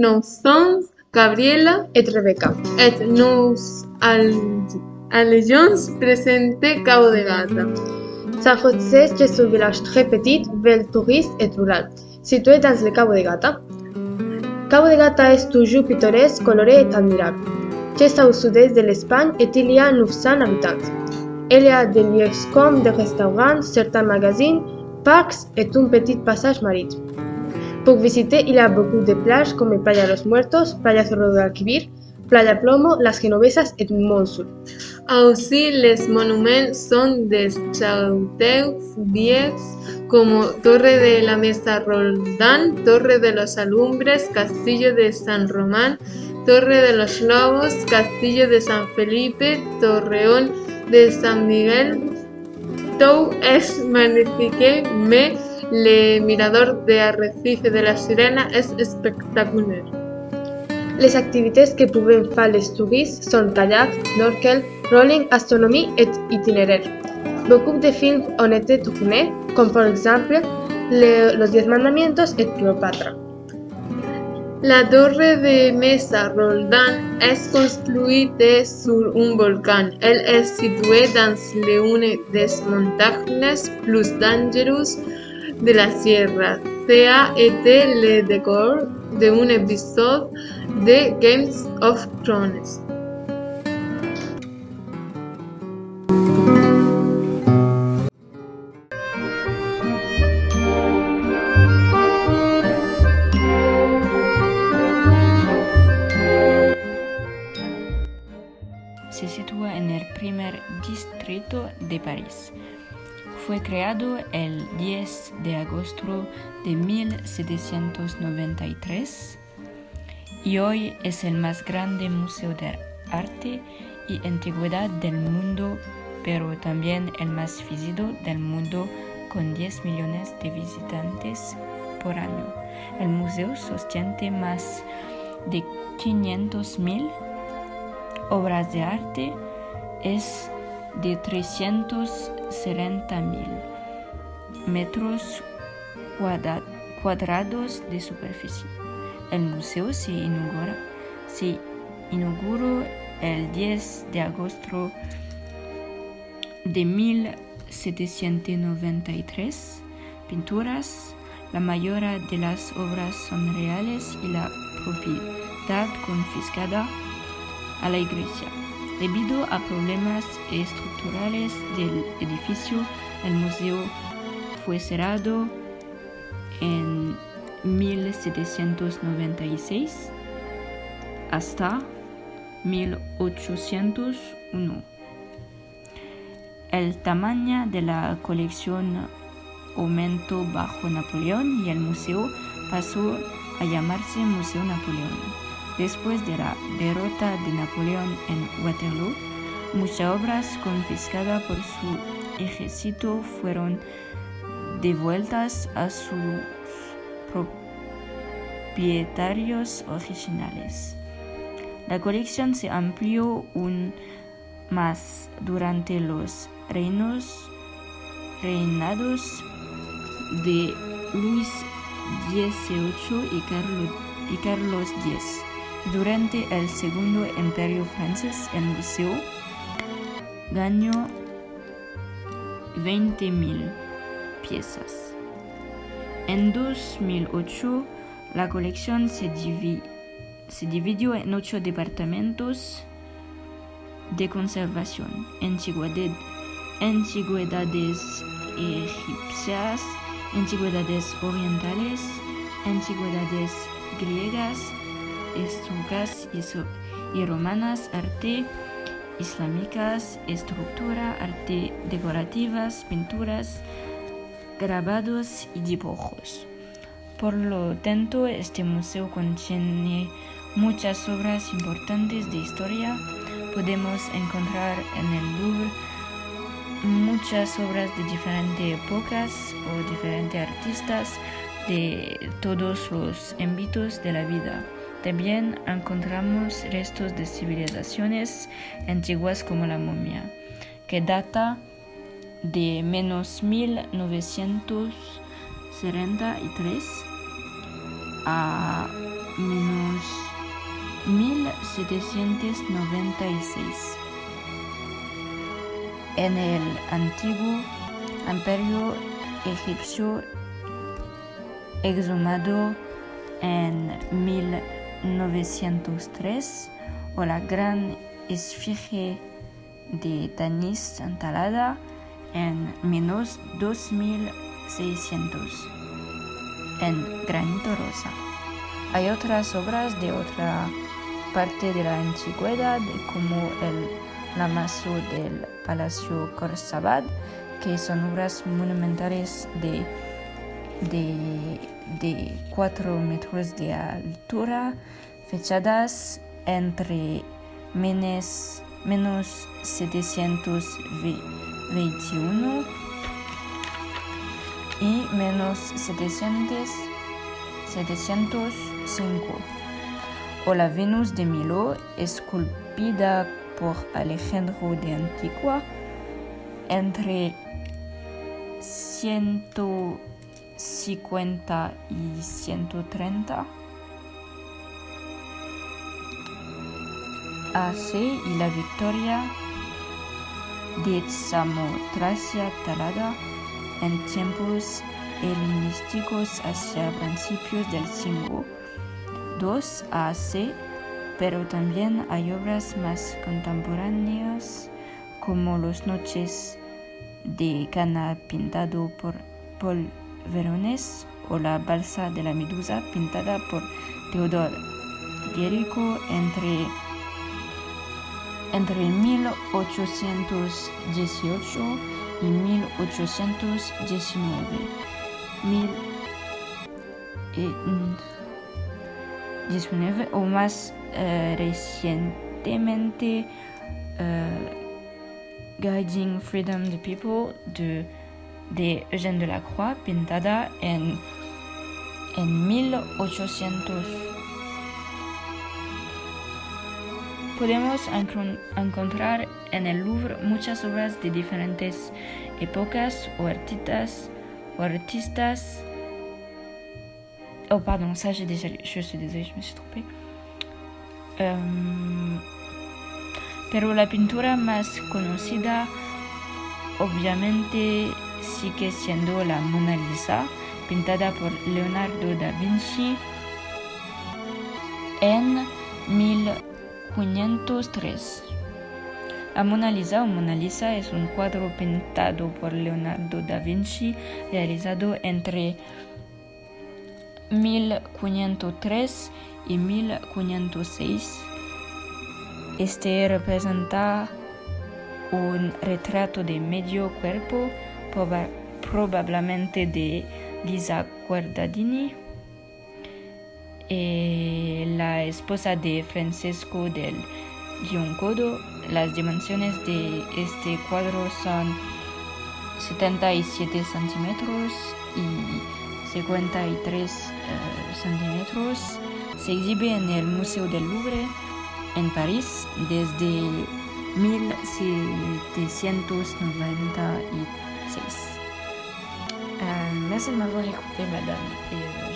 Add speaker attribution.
Speaker 1: nous sommes Gabriela
Speaker 2: et Rebecca.
Speaker 1: et nous allions presente Cabo de Gata.
Speaker 2: San José est un village très petit, belle touriste et rural, situé dans le Cabo de Gata. Cabo de Gata est toujours pittoresque, coloré et admirable. C'est au sud-est de l'Espagne et il y a 900 habitants. Il y a des lieux comme des restaurants, certains magasins, parcs et un petit passage maritime. Pour visiter, il y a beaucoup de plages comme Playa Los Muertos, Playa Cerro de Alquivir, Playa Plomo, Las Genovesas et Monsul.
Speaker 1: Aussi, les monuments sont des châteaux vieux como Torre de la Mesa Roldán, Torre de los Alumbres, Castillo de San Román, Torre de los Lobos, Castillo de San Felipe, Torreón de San Miguel. Tout es magnifique, le mirador de Arrecife de la Sirena es espectaculaire.
Speaker 2: Les activités que peuvent faire les touristes sont kayak, snorkel, rolling, astronomie et itinéraire. Beaucoup de films ont été tournés, comme par exemple le- Los Diez Mandamientos et Cleopatra.
Speaker 1: La torre de Mesa Roldán es construida sur un volcán. Elle est située dans l'une des montagnes plus dangereuses de la Sierra. Ça a été le décor d'un épisode de Games of Thrones.
Speaker 3: se sitúa en el primer distrito de París. Fue creado el 10 de agosto de 1793 y hoy es el más grande museo de arte y antigüedad del mundo, pero también el más visitado del mundo con 10 millones de visitantes por año. El museo sostiene más de 500.000 obras de arte es de 370 mil metros cuadra- cuadrados de superficie. El museo se se inauguró el 10 de agosto de 1793. Pinturas, la mayoría de las obras son reales y la propiedad confiscada a la iglesia. Debido a problemas estructurales del edificio, el museo fue cerrado en 1796 hasta 1801. El tamaño de la colección aumentó bajo Napoleón y el museo pasó a llamarse Museo Napoleón. Después de la derrota de Napoleón en Waterloo, muchas obras confiscadas por su ejército fueron devueltas a sus propietarios originales. La colección se amplió aún más durante los reinados de Luis XVIII y Carlos X. Durante el Segundo Imperio francés, el museo ganó 20.000 piezas. En 2008, la colección se, divi- se dividió en ocho departamentos de conservación, antigüedad- antigüedades egipcias, antigüedades orientales, antigüedades griegas, so- y romanas, arte islámicas, estructura, arte decorativas, pinturas, grabados y dibujos. Por lo tanto, este museo contiene muchas obras importantes de historia. Podemos encontrar en el Louvre muchas obras de diferentes épocas o diferentes artistas de todos los ámbitos de la vida. También encontramos restos de civilizaciones antiguas como la momia, que data de menos 1973 a menos 1796. En el antiguo imperio egipcio exhumado en 1903 o la gran esfinge de Tanis entalada en menos 2600 en granito rosa. Hay otras obras de otra parte de la antigüedad como el lamazo del Palacio Corsabad que son obras monumentales de, de, 4 metros de altura, fechadas entre menos, menos 721 y menos 700, 705. O la Venus de Milo, esculpida por Alejandro de Antigua entre 150 y 130 AC y la victoria de Samotracia talada en tiempos helenísticos hacia principios del siglo II AC, pero también hay obras más contemporáneas como Los Noches de Cana pintado por Paul Veronese o la balsa de la medusa pintada por Theodore Guérico entre, entre 1818 y 1819. Mil, 19 o más uh, recientemente uh, Guiding Freedom the People de, de Eugène Delacroix, pintada en, en 1800. Podemos encontrar en el Louvre muchas obras de diferentes épocas o artistas. O artistas oh, pardon, ça j'ai déjà. Je suis je me suis trompée. Euh, pero la pintura más conocida obviamente sigue siendo la Mona Lisa, pintada por Leonardo da Vinci en 1503. La Mona Lisa o Mona Lisa es un cuadro pintado por Leonardo da Vinci realizado entre 1503 y 1506 este representa un retrato de medio cuerpo, probablemente de Lisa Guardadini, eh, la esposa de Francesco del Giuncodo. Las dimensiones de este cuadro son 77 centímetros y 53 eh, centímetros. Se exhibe en el Museo del Louvre en París desde 1796. Euh, merci de m'avoir écouté, madame, et